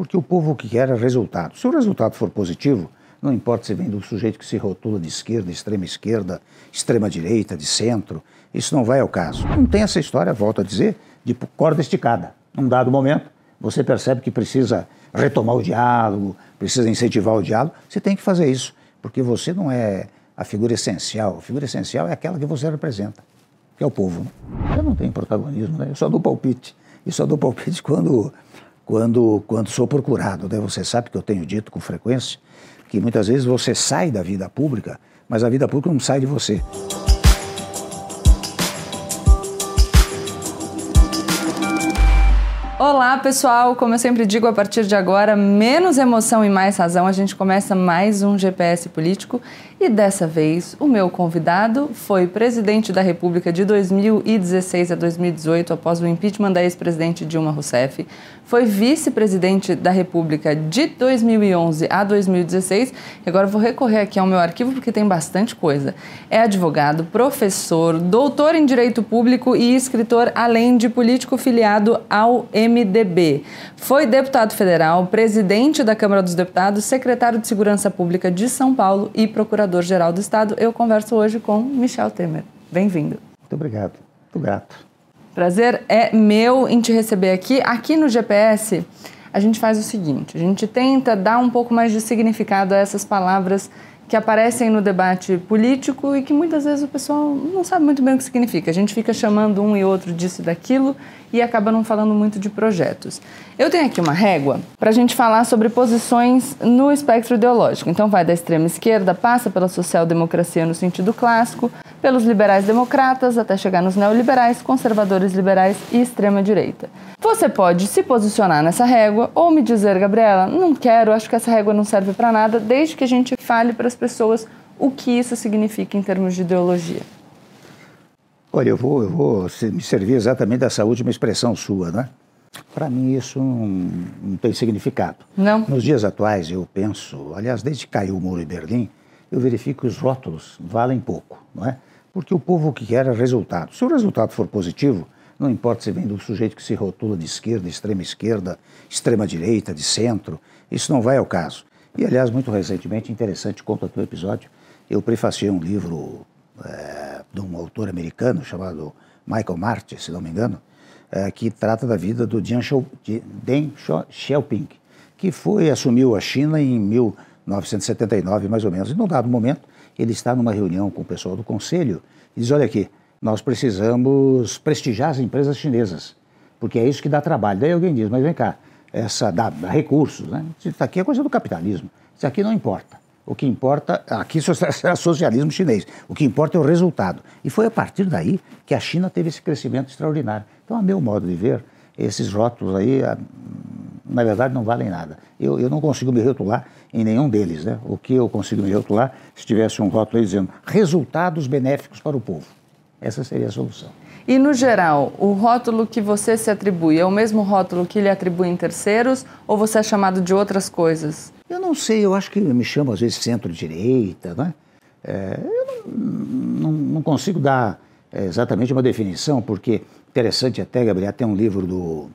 Porque o povo que quer é resultado. Se o resultado for positivo, não importa se vem do sujeito que se rotula de esquerda, extrema esquerda, extrema direita, de centro, isso não vai ao caso. Não tem essa história, volto a dizer, de corda esticada. Num dado momento, você percebe que precisa retomar o diálogo, precisa incentivar o diálogo, você tem que fazer isso, porque você não é a figura essencial. A figura essencial é aquela que você representa, que é o povo. Né? Eu não tenho protagonismo, né? eu só dou palpite. E só dou palpite quando, quando, quando sou procurado. Né? Você sabe que eu tenho dito com frequência que muitas vezes você sai da vida pública, mas a vida pública não sai de você. Olá, pessoal! Como eu sempre digo, a partir de agora, menos emoção e mais razão, a gente começa mais um GPS político e dessa vez o meu convidado foi presidente da República de 2016 a 2018, após o impeachment da ex-presidente Dilma Rousseff, foi vice-presidente da República de 2011 a 2016. E agora vou recorrer aqui ao meu arquivo porque tem bastante coisa. É advogado, professor, doutor em Direito Público e escritor, além de político filiado ao MDB. Foi deputado federal, presidente da Câmara dos Deputados, secretário de Segurança Pública de São Paulo e procurador-geral do Estado. Eu converso hoje com Michel Temer. Bem-vindo. Muito obrigado. Muito grato. Prazer é meu em te receber aqui. Aqui no GPS, a gente faz o seguinte: a gente tenta dar um pouco mais de significado a essas palavras que aparecem no debate político e que muitas vezes o pessoal não sabe muito bem o que significa. A gente fica chamando um e outro disso e daquilo e acaba não falando muito de projetos. Eu tenho aqui uma régua para a gente falar sobre posições no espectro ideológico. Então, vai da extrema esquerda, passa pela social-democracia no sentido clássico, pelos liberais democratas, até chegar nos neoliberais, conservadores liberais e extrema-direita. Você pode se posicionar nessa régua ou me dizer, Gabriela, não quero, acho que essa régua não serve para nada, desde que a gente fale para as pessoas o que isso significa em termos de ideologia. Olha, eu vou, eu vou me servir exatamente dessa última expressão sua, né? Para mim isso não, não, tem significado. Não. Nos dias atuais eu penso, aliás, desde que caiu o muro em Berlim, eu verifico que os rótulos valem pouco, não é? Porque o povo que quer é resultado. Se o resultado for positivo, não importa se vem do sujeito que se rotula de esquerda, extrema esquerda, extrema direita, de centro, isso não vai ao caso. E, aliás, muito recentemente, interessante, conta o teu episódio, eu prefaciei um livro é, de um autor americano chamado Michael Marty, se não me engano, é, que trata da vida do Deng Xiaoping, que foi, assumiu a China em 1979, mais ou menos. E, num dado momento, ele está numa reunião com o pessoal do conselho e diz: olha aqui, nós precisamos prestigiar as empresas chinesas, porque é isso que dá trabalho. Daí alguém diz: mas vem cá, essa dá, dá recursos, né? Isso aqui é coisa do capitalismo. Isso aqui não importa. O que importa, aqui é socialismo chinês, o que importa é o resultado. E foi a partir daí que a China teve esse crescimento extraordinário. Então, a meu modo de ver, esses rótulos aí, na verdade, não valem nada. Eu, eu não consigo me rotular em nenhum deles. Né? O que eu consigo me rotular se tivesse um rótulo aí dizendo resultados benéficos para o povo. Essa seria a solução. E, no geral, o rótulo que você se atribui é o mesmo rótulo que lhe atribui em terceiros ou você é chamado de outras coisas? Eu não sei, eu acho que me chamo às vezes centro-direita, né? É, eu não, não, não, consigo dar é, exatamente uma definição, porque interessante até, Gabriel, tem um livro do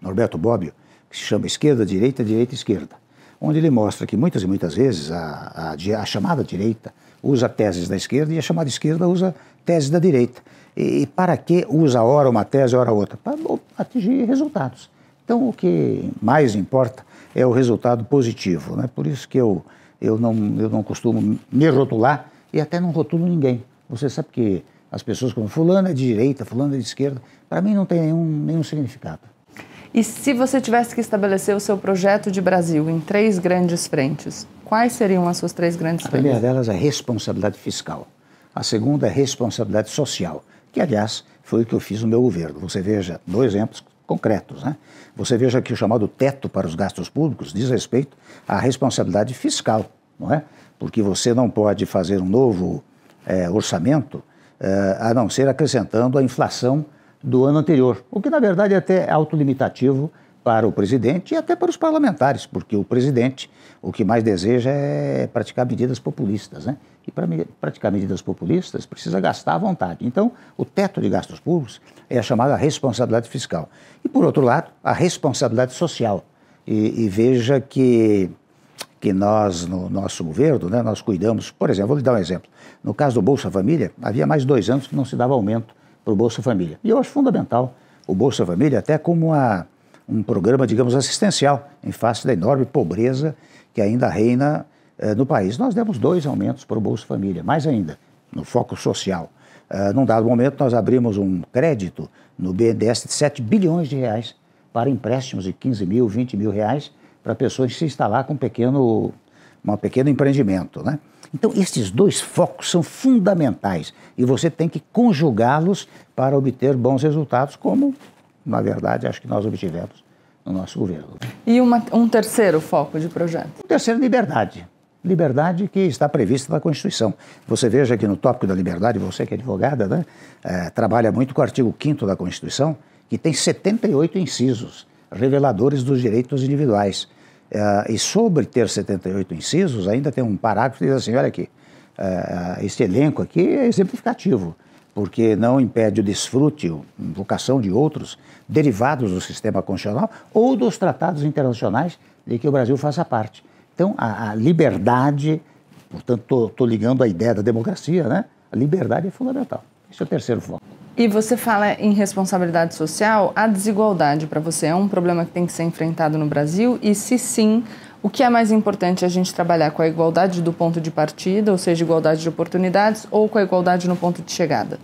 Norberto Bobbio que se chama Esquerda, Direita, Direita, Esquerda, onde ele mostra que muitas e muitas vezes a, a, a chamada direita usa teses da esquerda e a chamada esquerda usa teses da direita. E, e para que usa ora uma tese, ora outra? Para atingir resultados. Então, o que mais importa é o resultado positivo. Né? Por isso que eu, eu, não, eu não costumo me rotular e até não rotulo ninguém. Você sabe que as pessoas como fulano é de direita, fulano é de esquerda, para mim não tem nenhum, nenhum significado. E se você tivesse que estabelecer o seu projeto de Brasil em três grandes frentes, quais seriam as suas três grandes frentes? A primeira delas é responsabilidade fiscal. A segunda é responsabilidade social, que, aliás, foi o que eu fiz no meu governo. Você veja dois exemplos concretos. Né? Você veja que o chamado teto para os gastos públicos diz respeito à responsabilidade fiscal, não é? Porque você não pode fazer um novo é, orçamento é, a não ser acrescentando a inflação do ano anterior, o que na verdade é até autolimitativo para o presidente e até para os parlamentares, porque o presidente o que mais deseja é praticar medidas populistas, né? E para praticar medidas populistas precisa gastar à vontade. Então, o teto de gastos públicos é a chamada responsabilidade fiscal. E por outro lado, a responsabilidade social, E, e veja que, que nós, no nosso governo, né, nós cuidamos, por exemplo, vou lhe dar um exemplo. No caso do Bolsa Família, havia mais dois anos que não se dava aumento para o Bolsa Família. E eu acho fundamental o Bolsa Família até como uma, um programa, digamos, assistencial em face da enorme pobreza que ainda reina eh, no país. Nós demos dois aumentos para o Bolsa Família, mais ainda, no foco social. Uh, num dado momento, nós abrimos um crédito no BNDES de 7 bilhões de reais para empréstimos de 15 mil, 20 mil reais para pessoas se instalar com um pequeno, um pequeno empreendimento. Né? Então, esses dois focos são fundamentais e você tem que conjugá-los para obter bons resultados, como, na verdade, acho que nós obtivemos no nosso governo. E uma, um terceiro foco de projeto? O terceiro, liberdade. Liberdade que está prevista na Constituição. Você veja que no tópico da liberdade, você que é advogada, né, é, trabalha muito com o artigo 5 da Constituição, que tem 78 incisos reveladores dos direitos individuais. É, e sobre ter 78 incisos, ainda tem um parágrafo que diz assim: olha aqui, é, esse elenco aqui é exemplificativo, porque não impede o desfrute, a invocação de outros derivados do sistema constitucional ou dos tratados internacionais de que o Brasil faça parte. Então, a, a liberdade, portanto, estou ligando a ideia da democracia, né? A liberdade é fundamental. Esse é o terceiro foco. E você fala em responsabilidade social, a desigualdade para você é um problema que tem que ser enfrentado no Brasil? E se sim, o que é mais importante a gente trabalhar com a igualdade do ponto de partida, ou seja, igualdade de oportunidades, ou com a igualdade no ponto de chegada?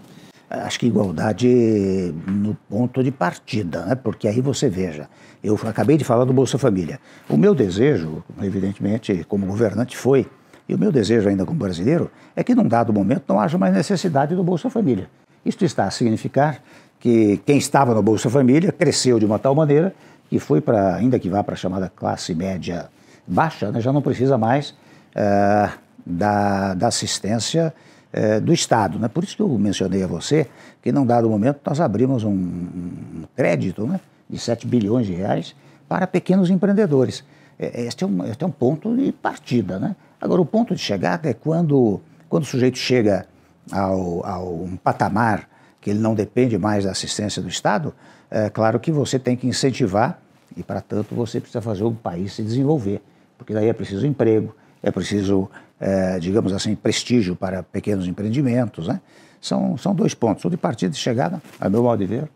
Acho que igualdade no ponto de partida, né? porque aí você veja, eu acabei de falar do Bolsa Família. O meu desejo, evidentemente, como governante, foi, e o meu desejo ainda como brasileiro, é que num dado momento não haja mais necessidade do Bolsa Família. Isto está a significar que quem estava no Bolsa Família cresceu de uma tal maneira que foi para, ainda que vá para a chamada classe média baixa, né? já não precisa mais uh, da, da assistência é, do Estado. Né? Por isso que eu mencionei a você que, num dado momento, nós abrimos um, um crédito né, de 7 bilhões de reais para pequenos empreendedores. Este, é um, este é um ponto de partida. Né? Agora, o ponto de chegada é quando, quando o sujeito chega ao, ao um patamar que ele não depende mais da assistência do Estado, é claro que você tem que incentivar e, para tanto, você precisa fazer o país se desenvolver, porque daí é preciso emprego, é preciso é, digamos assim, prestígio para pequenos empreendimentos. Né? São, são dois pontos. O de partida e de chegada, a meu modo de ver,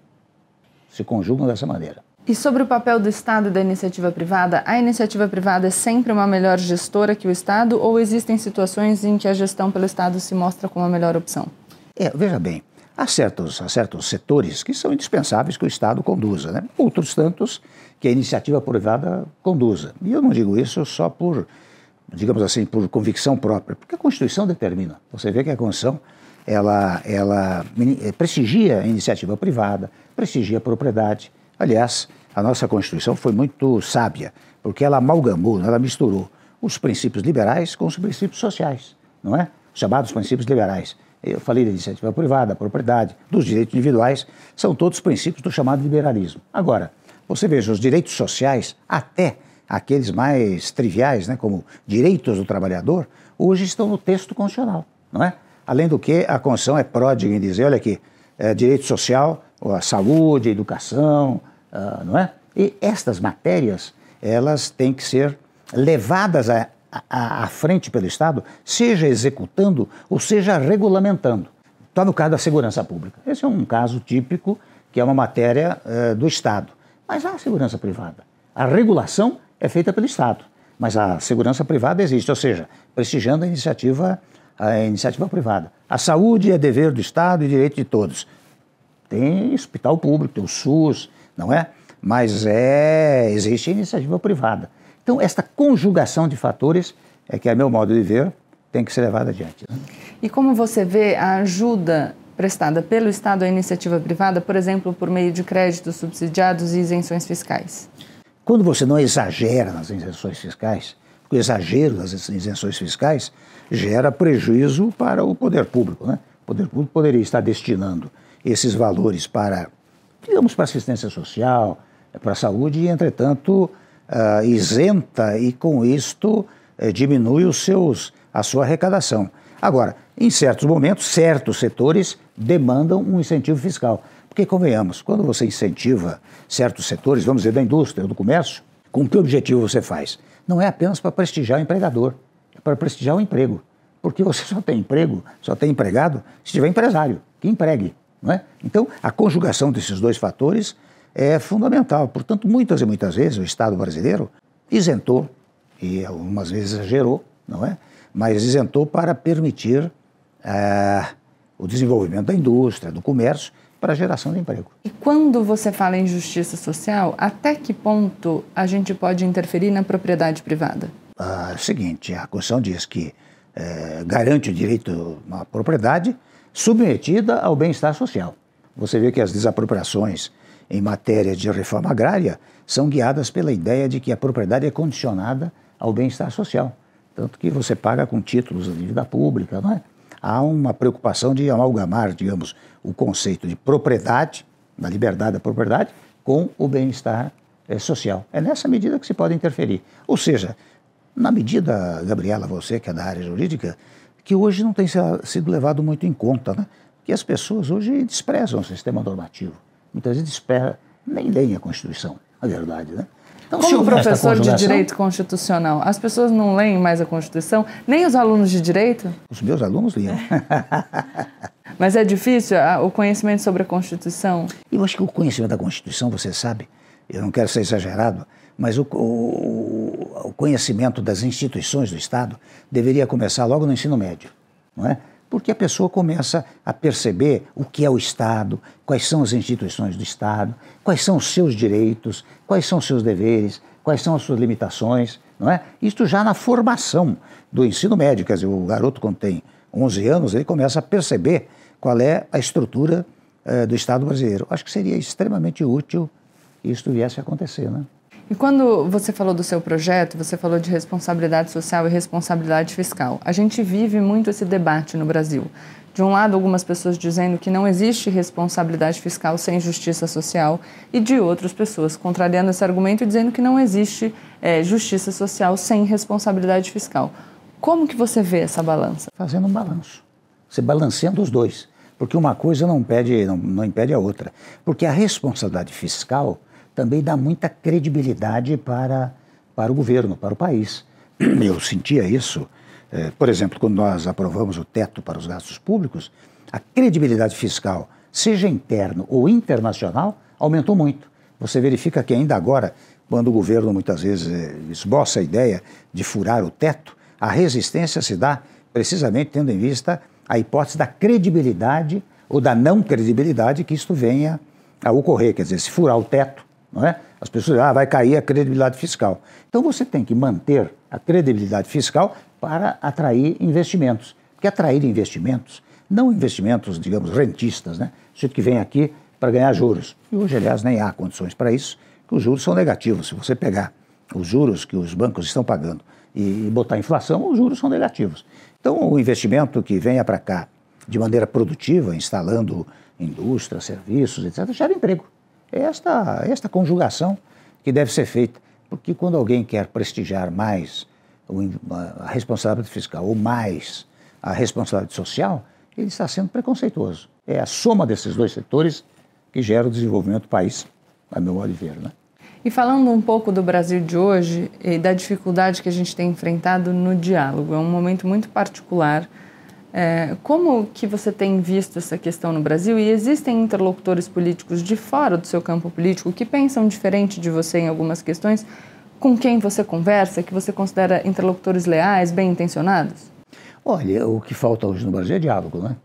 se conjugam dessa maneira. E sobre o papel do Estado e da iniciativa privada, a iniciativa privada é sempre uma melhor gestora que o Estado ou existem situações em que a gestão pelo Estado se mostra como a melhor opção? É, veja bem, há certos, há certos setores que são indispensáveis que o Estado conduza, né? outros tantos que a iniciativa privada conduza. E eu não digo isso só por digamos assim, por convicção própria, porque a Constituição determina. Você vê que a Constituição ela, ela eh, prestigia a iniciativa privada, prestigia a propriedade. Aliás, a nossa Constituição foi muito sábia, porque ela amalgamou, ela misturou os princípios liberais com os princípios sociais, não é? Os chamados princípios liberais. Eu falei da iniciativa privada, da propriedade, dos direitos individuais, são todos princípios do chamado liberalismo. Agora, você veja, os direitos sociais, até aqueles mais triviais, né, como direitos do trabalhador, hoje estão no texto constitucional, não é? Além do que, a Constituição é pródiga em dizer, olha aqui, é, direito social, a saúde, a educação, uh, não é? E estas matérias, elas têm que ser levadas à, à, à frente pelo Estado, seja executando ou seja regulamentando. Está no caso da segurança pública. Esse é um caso típico que é uma matéria uh, do Estado. Mas há segurança privada. A regulação é feita pelo Estado, mas a segurança privada existe, ou seja, prestigiando a iniciativa, a iniciativa privada. A saúde é dever do Estado e direito de todos. Tem hospital público, tem o SUS, não é? Mas é, existe iniciativa privada. Então, esta conjugação de fatores é que, a meu modo de ver, tem que ser levada adiante. Né? E como você vê a ajuda prestada pelo Estado à iniciativa privada, por exemplo, por meio de créditos subsidiados e isenções fiscais? Quando você não exagera nas isenções fiscais, o exagero das isenções fiscais gera prejuízo para o poder público. Né? O poder público poderia estar destinando esses valores para, digamos, para assistência social, para a saúde, e, entretanto, uh, isenta e, com isto, uh, diminui os seus, a sua arrecadação. Agora, em certos momentos, certos setores demandam um incentivo fiscal. Porque, convenhamos, quando você incentiva certos setores, vamos dizer, da indústria, do comércio, Com que objetivo você faz? Não é apenas para prestigiar o empregador, é para prestigiar o emprego. Porque você só tem emprego, só tem empregado, se tiver empresário, que empregue. Não é? Então, a conjugação desses dois fatores é fundamental. Portanto, muitas e muitas vezes o Estado brasileiro isentou, e algumas vezes exagerou, não é? mas isentou para permitir ah, o desenvolvimento da indústria, do comércio, para a geração de emprego. E quando você fala em justiça social, até que ponto a gente pode interferir na propriedade privada? Ah, é o seguinte, a Constituição diz que é, garante o direito à propriedade submetida ao bem-estar social. Você vê que as desapropriações em matéria de reforma agrária são guiadas pela ideia de que a propriedade é condicionada ao bem-estar social. Tanto que você paga com títulos de dívida pública, não é? há uma preocupação de amalgamar, digamos, o conceito de propriedade, da liberdade da propriedade, com o bem-estar é, social. É nessa medida que se pode interferir. Ou seja, na medida, Gabriela, você que é da área jurídica, que hoje não tem sido levado muito em conta, né? que as pessoas hoje desprezam o sistema normativo. Muitas vezes desprezam, nem leem a Constituição, na verdade, né? Então, Como professor de direito constitucional, as pessoas não leem mais a Constituição, nem os alunos de direito? Os meus alunos liam. Mas é difícil o conhecimento sobre a Constituição? Eu acho que o conhecimento da Constituição, você sabe, eu não quero ser exagerado, mas o, o, o conhecimento das instituições do Estado deveria começar logo no ensino médio, não é? Porque a pessoa começa a perceber o que é o Estado, quais são as instituições do Estado, quais são os seus direitos, quais são os seus deveres, quais são as suas limitações, não é? Isto já na formação do ensino médio, quer dizer, o garoto quando tem 11 anos, ele começa a perceber qual é a estrutura eh, do Estado brasileiro. Acho que seria extremamente útil isso viesse a acontecer, né? E quando você falou do seu projeto, você falou de responsabilidade social e responsabilidade fiscal. A gente vive muito esse debate no Brasil. De um lado, algumas pessoas dizendo que não existe responsabilidade fiscal sem justiça social, e de outras pessoas contrariando esse argumento e dizendo que não existe é, justiça social sem responsabilidade fiscal. Como que você vê essa balança? Fazendo um balanço. Você balanceando os dois. Porque uma coisa não não, não impede a outra. Porque a responsabilidade fiscal também dá muita credibilidade para, para o governo, para o país. Eu sentia isso, é, por exemplo, quando nós aprovamos o teto para os gastos públicos, a credibilidade fiscal, seja interno ou internacional, aumentou muito. Você verifica que ainda agora, quando o governo muitas vezes é, esboça a ideia de furar o teto, a resistência se dá precisamente tendo em vista a hipótese da credibilidade ou da não credibilidade que isto venha a ocorrer. Quer dizer, se furar o teto, não é? As pessoas ah, vai cair a credibilidade fiscal. Então você tem que manter a credibilidade fiscal para atrair investimentos. Porque atrair investimentos, não investimentos, digamos, rentistas, né? O que vem aqui para ganhar juros. E hoje, aliás, nem há condições para isso, que os juros são negativos. Se você pegar os juros que os bancos estão pagando e botar inflação, os juros são negativos. Então, o investimento que venha para cá de maneira produtiva, instalando indústria, serviços, etc., gera emprego. É esta, esta conjugação que deve ser feita, porque quando alguém quer prestigiar mais a responsabilidade fiscal ou mais a responsabilidade social, ele está sendo preconceituoso. É a soma desses dois setores que gera o desenvolvimento do país, a meu modo de ver. Né? E falando um pouco do Brasil de hoje e da dificuldade que a gente tem enfrentado no diálogo, é um momento muito particular é, como que você tem visto essa questão no Brasil e existem interlocutores políticos de fora do seu campo político que pensam diferente de você em algumas questões, com quem você conversa, que você considera interlocutores leais, bem intencionados? Olha, o que falta hoje no Brasil é diálogo, né?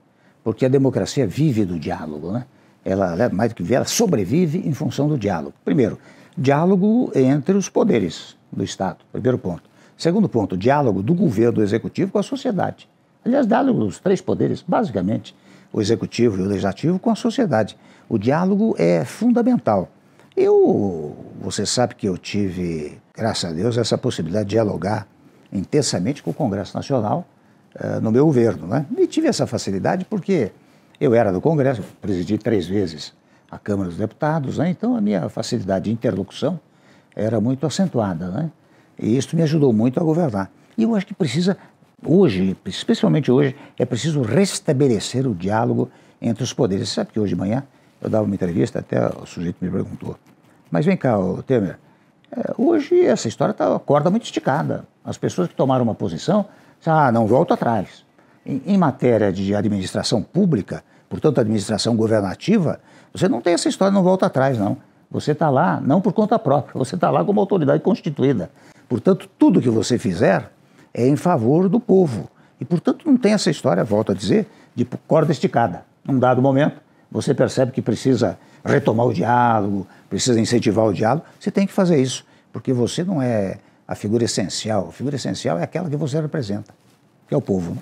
Porque a democracia vive do diálogo, né? Ela, ela mais do que vive, ela sobrevive em função do diálogo. Primeiro, diálogo entre os poderes do Estado, primeiro ponto. Segundo ponto, diálogo do governo, do executivo com a sociedade. Aliás, diálogo dos três poderes, basicamente, o executivo e o legislativo, com a sociedade. O diálogo é fundamental. Eu, você sabe que eu tive, graças a Deus, essa possibilidade de dialogar intensamente com o Congresso Nacional uh, no meu governo. Né? E tive essa facilidade porque eu era do Congresso, presidi três vezes a Câmara dos Deputados, né? então a minha facilidade de interlocução era muito acentuada. Né? E isso me ajudou muito a governar. E eu acho que precisa Hoje, especialmente hoje, é preciso restabelecer o diálogo entre os poderes. Você sabe que hoje de manhã eu dava uma entrevista, até o sujeito me perguntou, mas vem cá, Temer, É, hoje essa história está a corda muito esticada. As pessoas que tomaram uma posição, ah, não volto atrás. Em, em matéria de administração pública, portanto, administração governativa, você não tem essa história, não volta atrás, não. Você está lá não por conta própria, você está lá como autoridade constituída. Portanto, tudo que você fizer é em favor do povo. E, portanto, não tem essa história, volto a dizer, de corda esticada. Num dado momento, você percebe que precisa retomar o diálogo, precisa incentivar o diálogo, você tem que fazer isso, porque você não é a figura essencial. A figura essencial é aquela que você representa, que é o povo. Né?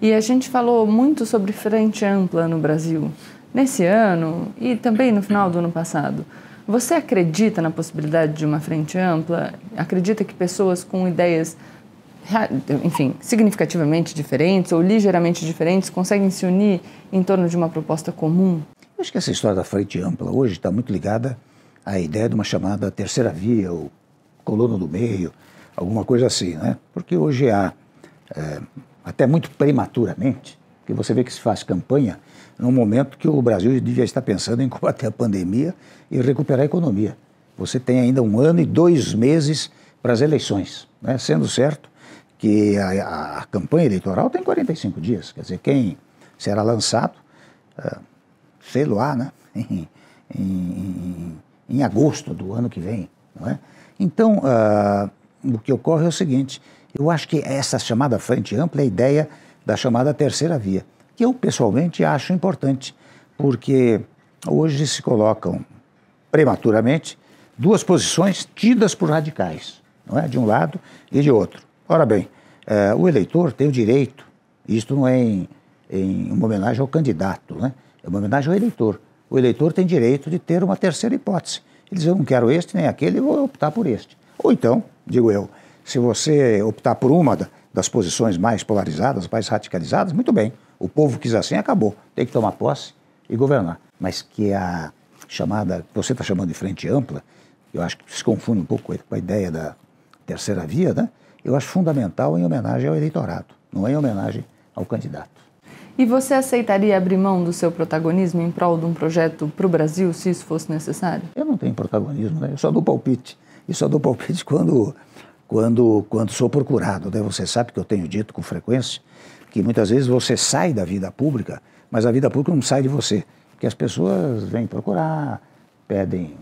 E a gente falou muito sobre frente ampla no Brasil, nesse ano e também no final do ano passado. Você acredita na possibilidade de uma frente ampla? Acredita que pessoas com ideias, enfim, significativamente diferentes ou ligeiramente diferentes conseguem se unir em torno de uma proposta comum? Eu acho que essa história da frente ampla hoje está muito ligada à ideia de uma chamada terceira via ou coluna do meio, alguma coisa assim, né? Porque hoje há, é, até muito prematuramente, que você vê que se faz campanha num momento que o Brasil devia estar pensando em combater a pandemia e recuperar a economia. Você tem ainda um ano e dois meses para as eleições, né? sendo certo que a, a, campanha eleitoral tem 45 dias, quer dizer, quem será lançado, uh, sei lá, né? em, em, em, agosto do ano que vem. Não é? Então, uh, o que ocorre é o seguinte, eu acho que essa chamada frente ampla é a ideia da chamada terceira via que eu pessoalmente acho importante, porque hoje se colocam prematuramente duas posições tidas por radicais, não é? de um lado e de outro. Ora bem, eh, o eleitor tem o direito, isto não é em, em uma homenagem ao candidato, né? é uma homenagem ao eleitor. O eleitor tem direito de ter uma terceira hipótese. Ele diz, eu não quero este nem aquele, vou optar por este. Ou então, digo eu, se você optar por uma das posições mais polarizadas, mais radicalizadas, muito bem. O povo quis assim, acabou. Tem que tomar posse e governar. Mas que a chamada, que você está chamando de frente ampla, eu acho que se confunde um pouco com a ideia da terceira via, né? Eu acho fundamental em homenagem ao eleitorado, não é em homenagem ao candidato. E você aceitaria abrir mão do seu protagonismo em prol de um projeto para o Brasil, se isso fosse necessário? Eu não tenho protagonismo, né? eu só dou palpite. E só dou palpite quando, quando, quando sou procurado. Né? Você sabe que eu tenho dito com frequência que muitas vezes você sai da vida pública, mas a vida pública não sai de você, porque as pessoas vêm procurar, pedem,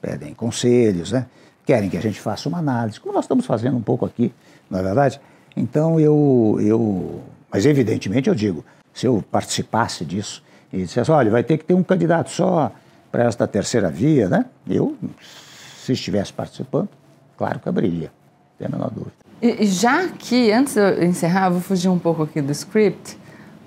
pedem conselhos, né? Querem que a gente faça uma análise, como nós estamos fazendo um pouco aqui, não é verdade? Então eu, eu, mas evidentemente eu digo, se eu participasse disso e dissesse, olha, vai ter que ter um candidato só para esta terceira via, né? Eu, se estivesse participando, claro que abriria, tem a menor dúvida. E já que, antes de eu encerrar, vou fugir um pouco aqui do script,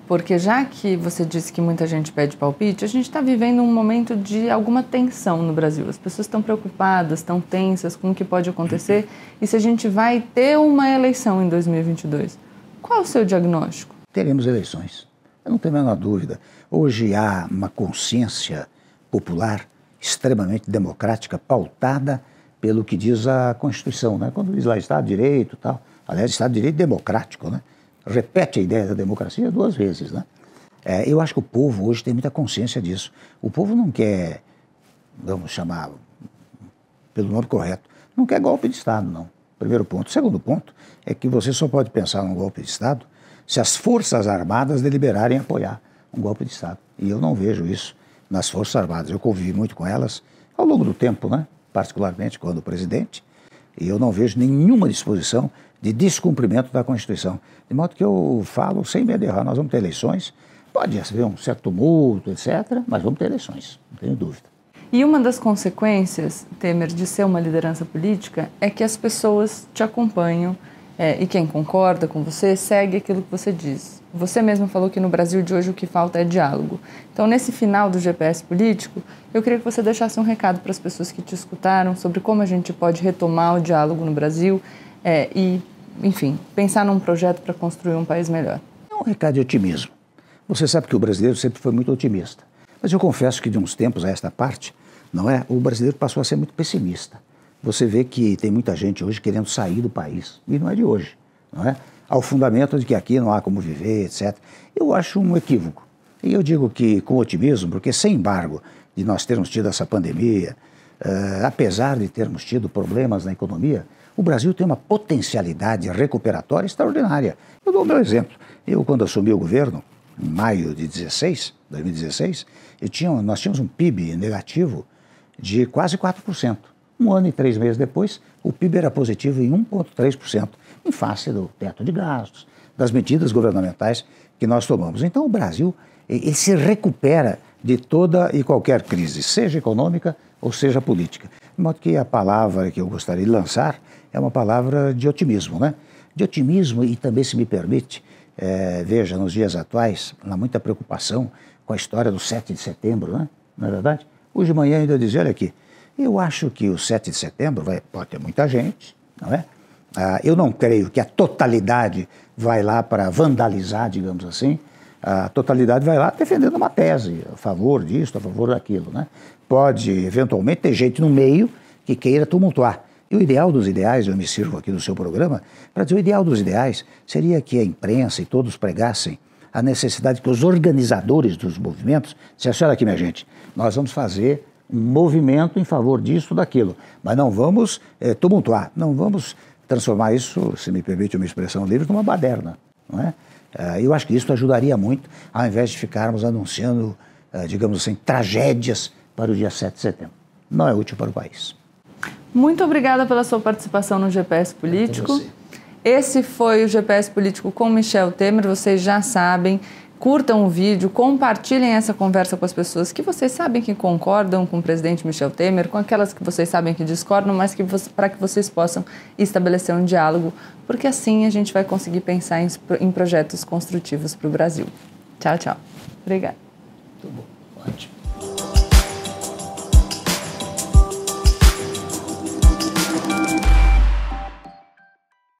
porque já que você disse que muita gente pede palpite, a gente está vivendo um momento de alguma tensão no Brasil. As pessoas estão preocupadas, estão tensas com o que pode acontecer e se a gente vai ter uma eleição em 2022. Qual o seu diagnóstico? Teremos eleições. Eu não tenho a menor dúvida. Hoje há uma consciência popular extremamente democrática, pautada pelo que diz a Constituição, né? quando diz lá Estado de Direito tal. Aliás, Estado de Direito democrático, né? Repete a ideia da democracia duas vezes. Né? É, eu acho que o povo hoje tem muita consciência disso. O povo não quer, vamos chamar pelo nome correto, não quer golpe de Estado, não. Primeiro ponto. Segundo ponto é que você só pode pensar num golpe de Estado se as Forças Armadas deliberarem apoiar um golpe de Estado. E eu não vejo isso nas Forças Armadas. Eu convivi muito com elas ao longo do tempo, né? particularmente quando presidente, e eu não vejo nenhuma disposição de descumprimento da Constituição. De modo que eu falo sem medo de errar, nós vamos ter eleições, pode haver um certo tumulto, etc., mas vamos ter eleições, não tenho dúvida. E uma das consequências, Temer, de ser uma liderança política é que as pessoas te acompanham é, e quem concorda com você segue aquilo que você diz. Você mesmo falou que no Brasil de hoje o que falta é diálogo. Então, nesse final do GPS político, eu queria que você deixasse um recado para as pessoas que te escutaram sobre como a gente pode retomar o diálogo no Brasil é, e, enfim, pensar num projeto para construir um país melhor. É um recado de otimismo. Você sabe que o brasileiro sempre foi muito otimista. Mas eu confesso que de uns tempos a esta parte, não é? O brasileiro passou a ser muito pessimista. Você vê que tem muita gente hoje querendo sair do país. E não é de hoje, não é? ao fundamento de que aqui não há como viver, etc. Eu acho um equívoco. E eu digo que com otimismo, porque sem embargo de nós termos tido essa pandemia, uh, apesar de termos tido problemas na economia, o Brasil tem uma potencialidade recuperatória extraordinária. Eu dou o meu exemplo. Eu, quando assumi o governo, em maio de 16, 2016, eu tinha, nós tínhamos um PIB negativo de quase 4%. Um ano e três meses depois, o PIB era positivo em 1,3%, em face do teto de gastos, das medidas governamentais que nós tomamos. Então, o Brasil ele se recupera de toda e qualquer crise, seja econômica ou seja política. De modo que a palavra que eu gostaria de lançar é uma palavra de otimismo, né? De otimismo e também, se me permite, é, veja, nos dias atuais, há muita preocupação com a história do 7 de setembro, né? não é verdade? Hoje de manhã ainda dizia, olha aqui, eu acho que o 7 de setembro vai, pode ter muita gente, não é? Ah, eu não creio que a totalidade vai lá para vandalizar, digamos assim, a totalidade vai lá defendendo uma tese a favor disso, a favor daquilo, né? Pode, eventualmente, ter gente no meio que queira tumultuar. E o ideal dos ideais, eu me sirvo aqui do seu programa, para dizer o ideal dos ideais seria que a imprensa e todos pregassem a necessidade que os organizadores dos movimentos dissessem, olha aqui minha gente, nós vamos fazer um movimento em favor disso, daquilo, mas não vamos é, tumultuar, não vamos transformar isso, se me permite uma expressão livre, numa baderna, não é? Uh, eu acho que isso ajudaria muito, ao invés de ficarmos anunciando, uh, digamos assim, tragédias para o dia 7 de setembro. Não é útil para o país. Muito obrigada pela sua participação no GPS Político. Esse foi o GPS Político com Michel Temer. Vocês já sabem, curtam o vídeo, compartilhem essa conversa com as pessoas que vocês sabem que concordam com o presidente Michel Temer, com aquelas que vocês sabem que discordam, mas que para que vocês possam estabelecer um diálogo, porque assim a gente vai conseguir pensar em, em projetos construtivos para o Brasil. Tchau, tchau. Obrigada. Muito bom. Ótimo.